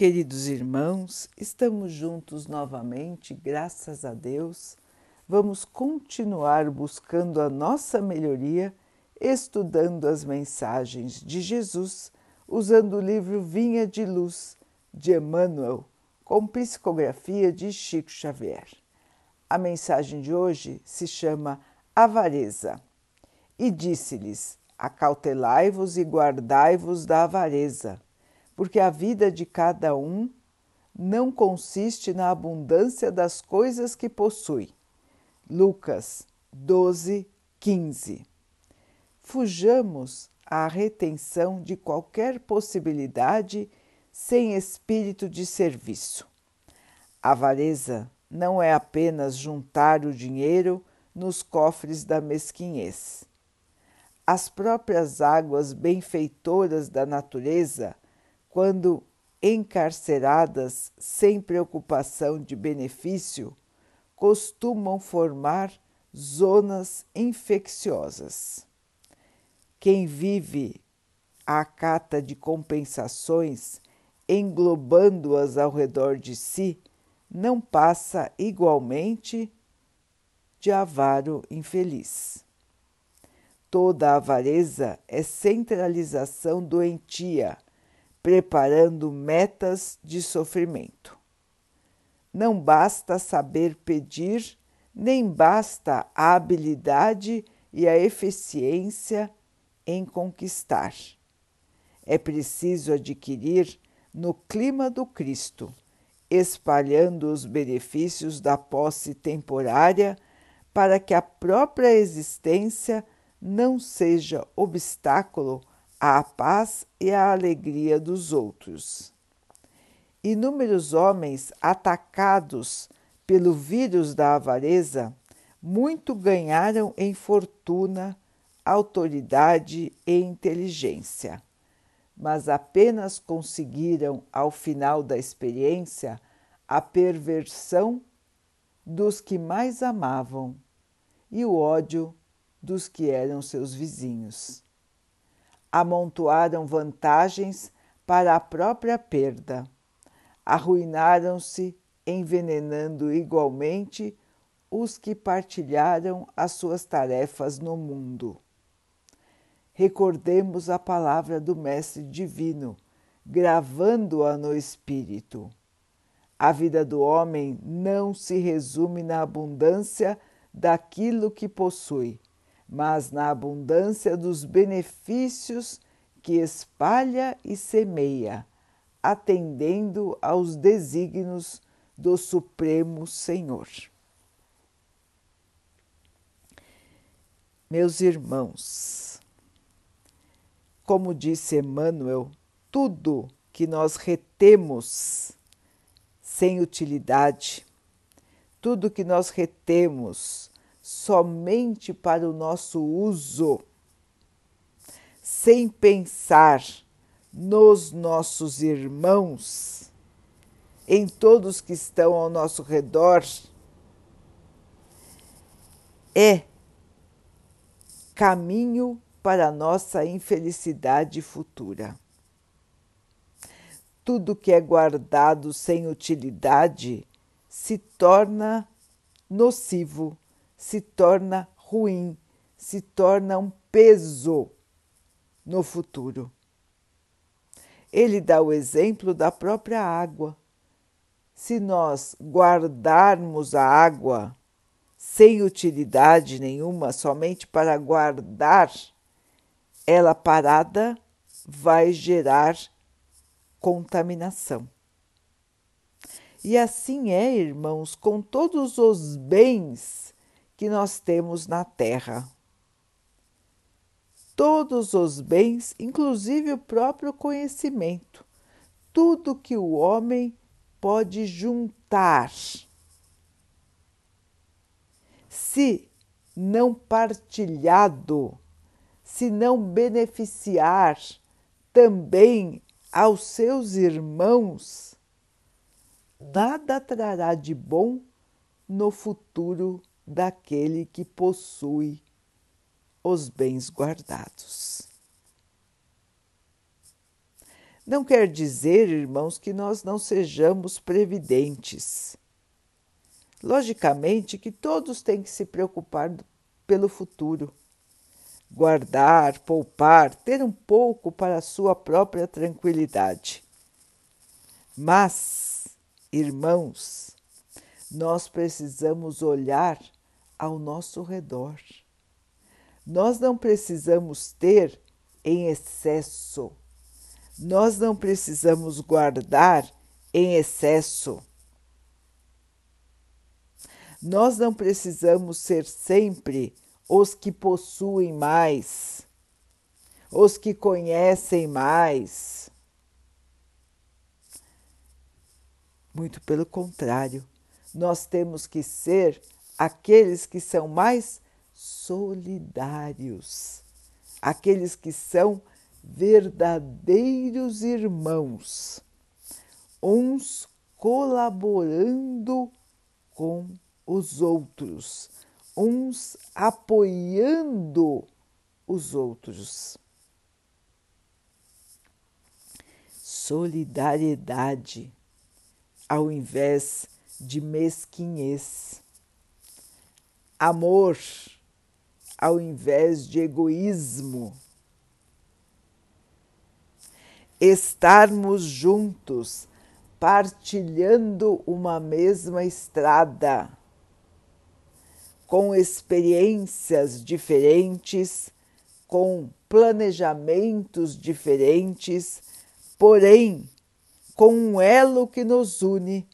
Queridos irmãos, estamos juntos novamente, graças a Deus. Vamos continuar buscando a nossa melhoria, estudando as mensagens de Jesus, usando o livro Vinha de Luz de Emmanuel, com psicografia de Chico Xavier. A mensagem de hoje se chama Avareza. E disse-lhes: Acautelai-vos e guardai-vos da avareza porque a vida de cada um não consiste na abundância das coisas que possui. Lucas 12, 15. Fujamos à retenção de qualquer possibilidade sem espírito de serviço. A avareza não é apenas juntar o dinheiro nos cofres da mesquinhez. As próprias águas benfeitoras da natureza quando encarceradas sem preocupação de benefício, costumam formar zonas infecciosas. Quem vive à cata de compensações, englobando-as ao redor de si, não passa igualmente de avaro infeliz. Toda avareza é centralização doentia preparando metas de sofrimento. Não basta saber pedir, nem basta a habilidade e a eficiência em conquistar. É preciso adquirir no clima do Cristo, espalhando os benefícios da posse temporária para que a própria existência não seja obstáculo à paz e à alegria dos outros. Inúmeros homens atacados pelo vírus da avareza muito ganharam em fortuna, autoridade e inteligência, mas apenas conseguiram, ao final da experiência, a perversão dos que mais amavam e o ódio dos que eram seus vizinhos amontoaram vantagens para a própria perda. Arruinaram-se, envenenando igualmente os que partilharam as suas tarefas no mundo. Recordemos a palavra do Mestre Divino, gravando-a no espírito. A vida do homem não se resume na abundância daquilo que possui mas na abundância dos benefícios que espalha e semeia, atendendo aos desígnios do Supremo Senhor. Meus irmãos, como disse Emmanuel, tudo que nós retemos sem utilidade, tudo que nós retemos somente para o nosso uso, sem pensar nos nossos irmãos, em todos que estão ao nosso redor, é caminho para a nossa infelicidade futura. Tudo que é guardado sem utilidade se torna nocivo se torna ruim, se torna um peso no futuro. Ele dá o exemplo da própria água. Se nós guardarmos a água sem utilidade nenhuma, somente para guardar, ela parada vai gerar contaminação. E assim é, irmãos, com todos os bens que nós temos na terra. Todos os bens, inclusive o próprio conhecimento, tudo que o homem pode juntar. Se não partilhado, se não beneficiar também aos seus irmãos, nada trará de bom no futuro daquele que possui os bens guardados. Não quer dizer, irmãos, que nós não sejamos previdentes. Logicamente que todos têm que se preocupar pelo futuro, guardar, poupar, ter um pouco para a sua própria tranquilidade. Mas, irmãos, nós precisamos olhar ao nosso redor. Nós não precisamos ter em excesso. Nós não precisamos guardar em excesso. Nós não precisamos ser sempre os que possuem mais, os que conhecem mais. Muito pelo contrário, nós temos que ser aqueles que são mais solidários, aqueles que são verdadeiros irmãos, uns colaborando com os outros, uns apoiando os outros. Solidariedade ao invés de mesquinhez. Amor ao invés de egoísmo. Estarmos juntos, partilhando uma mesma estrada com experiências diferentes, com planejamentos diferentes, porém com um elo que nos une.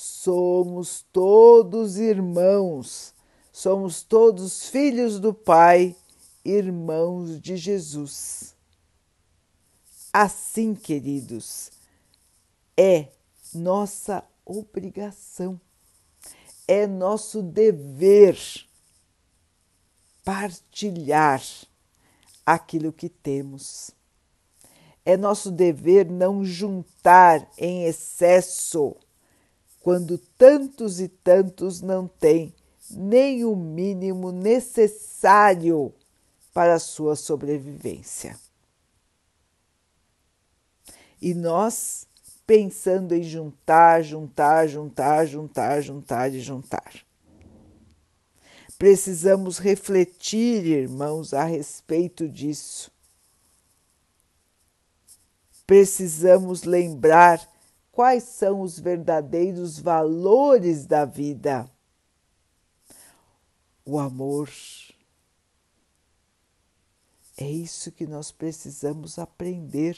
Somos todos irmãos, somos todos filhos do Pai, irmãos de Jesus. Assim, queridos, é nossa obrigação é nosso dever partilhar aquilo que temos. É nosso dever não juntar em excesso quando tantos e tantos não têm nem o mínimo necessário para a sua sobrevivência. E nós pensando em juntar, juntar, juntar, juntar, juntar e juntar. Precisamos refletir, irmãos, a respeito disso. Precisamos lembrar quais são os verdadeiros valores da vida. O amor. É isso que nós precisamos aprender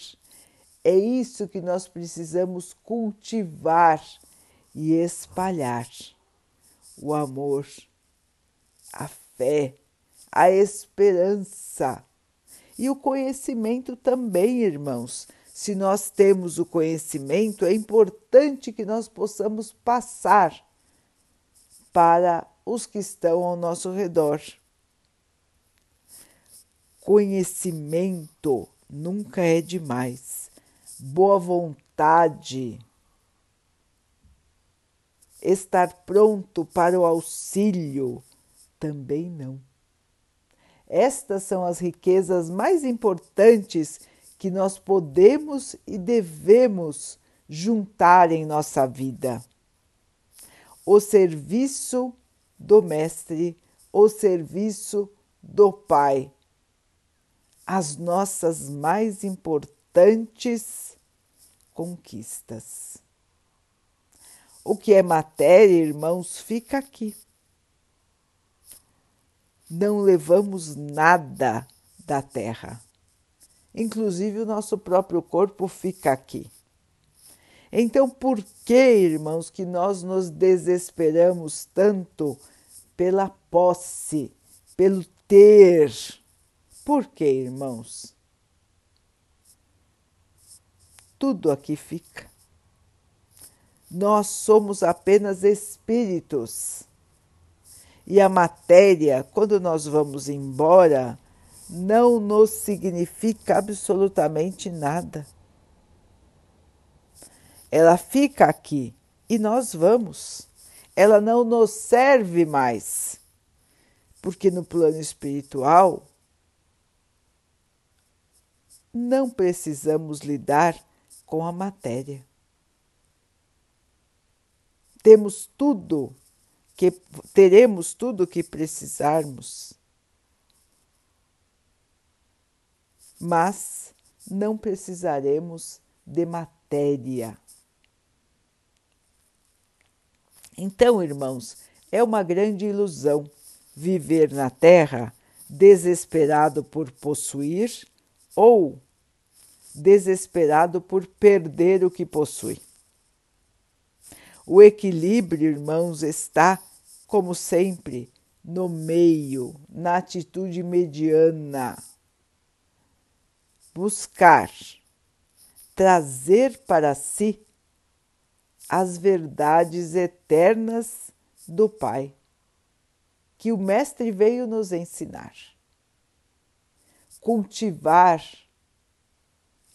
é isso que nós precisamos cultivar e espalhar: o amor, a fé, a esperança e o conhecimento também, irmãos. Se nós temos o conhecimento, é importante que nós possamos passar para os que estão ao nosso redor. Conhecimento nunca é demais boa vontade, estar pronto para o auxílio, também não. Estas são as riquezas mais importantes que nós podemos e devemos juntar em nossa vida. O serviço do Mestre, o serviço do Pai, as nossas mais importantes conquistas. O que é matéria, irmãos, fica aqui. Não levamos nada da terra. Inclusive o nosso próprio corpo fica aqui. Então, por que, irmãos, que nós nos desesperamos tanto pela posse, pelo ter? Por que, irmãos? tudo aqui fica. Nós somos apenas espíritos. E a matéria, quando nós vamos embora, não nos significa absolutamente nada. Ela fica aqui e nós vamos. Ela não nos serve mais. Porque no plano espiritual não precisamos lidar com a matéria. Temos tudo que teremos tudo o que precisarmos. Mas não precisaremos de matéria. Então, irmãos, é uma grande ilusão viver na Terra desesperado por possuir ou desesperado por perder o que possui. O equilíbrio, irmãos, está, como sempre, no meio, na atitude mediana. Buscar trazer para si as verdades eternas do Pai, que o Mestre veio nos ensinar. Cultivar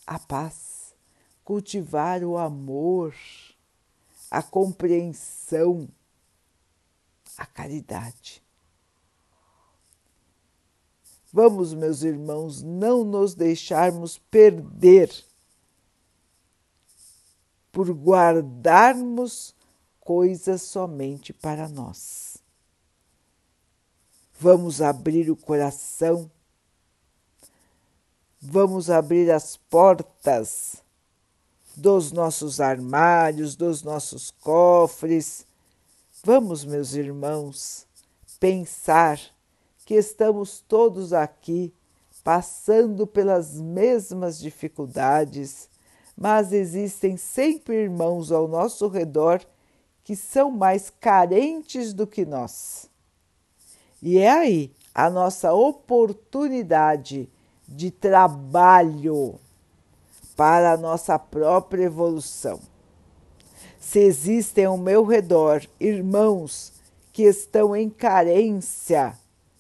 a paz, cultivar o amor, a compreensão, a caridade. Vamos, meus irmãos, não nos deixarmos perder por guardarmos coisas somente para nós. Vamos abrir o coração, vamos abrir as portas dos nossos armários, dos nossos cofres. Vamos, meus irmãos, pensar que estamos todos aqui passando pelas mesmas dificuldades mas existem sempre irmãos ao nosso redor que são mais carentes do que nós. E é aí a nossa oportunidade de trabalho para a nossa própria evolução. Se existem ao meu redor irmãos que estão em carência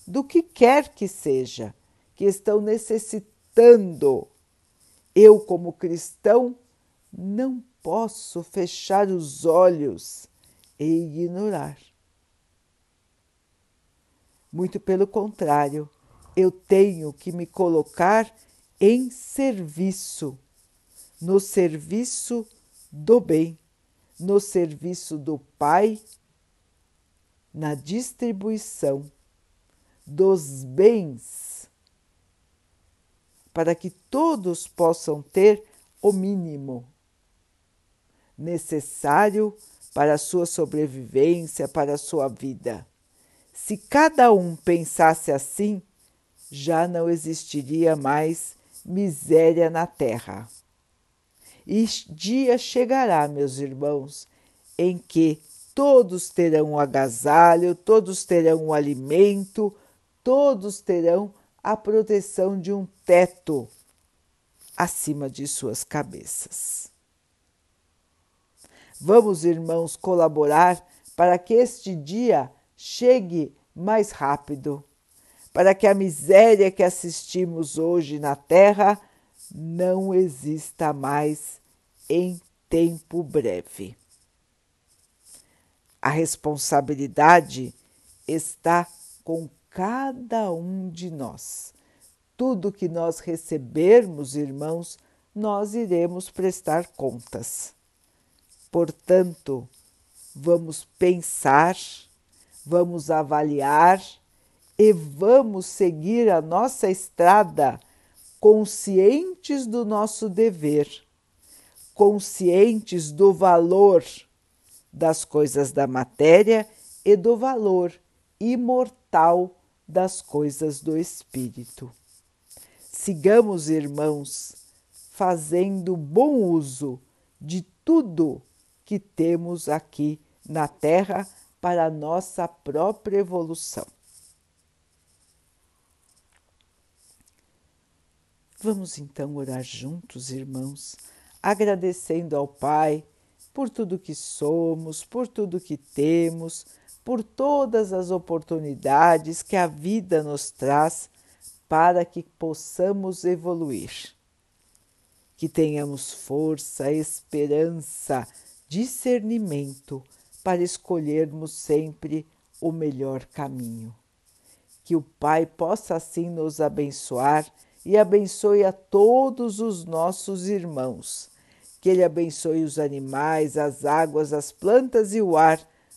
do que quer que seja, que estão necessitando eu, como cristão, não posso fechar os olhos e ignorar. Muito pelo contrário, eu tenho que me colocar em serviço, no serviço do bem, no serviço do Pai, na distribuição dos bens para que todos possam ter o mínimo necessário para a sua sobrevivência, para a sua vida. Se cada um pensasse assim, já não existiria mais miséria na terra. E dia chegará, meus irmãos, em que todos terão um agasalho, todos terão um alimento, todos terão a proteção de um teto acima de suas cabeças. Vamos, irmãos, colaborar para que este dia chegue mais rápido, para que a miséria que assistimos hoje na Terra não exista mais em tempo breve. A responsabilidade está com cada um de nós. Tudo que nós recebermos, irmãos, nós iremos prestar contas. Portanto, vamos pensar, vamos avaliar e vamos seguir a nossa estrada conscientes do nosso dever, conscientes do valor das coisas da matéria e do valor imortal das coisas do Espírito. Sigamos, irmãos, fazendo bom uso de tudo que temos aqui na Terra para a nossa própria evolução. Vamos então orar juntos, irmãos, agradecendo ao Pai por tudo que somos, por tudo que temos por todas as oportunidades que a vida nos traz para que possamos evoluir. Que tenhamos força, esperança, discernimento para escolhermos sempre o melhor caminho. Que o Pai possa assim nos abençoar e abençoe a todos os nossos irmãos que Ele abençoe os animais, as águas, as plantas e o ar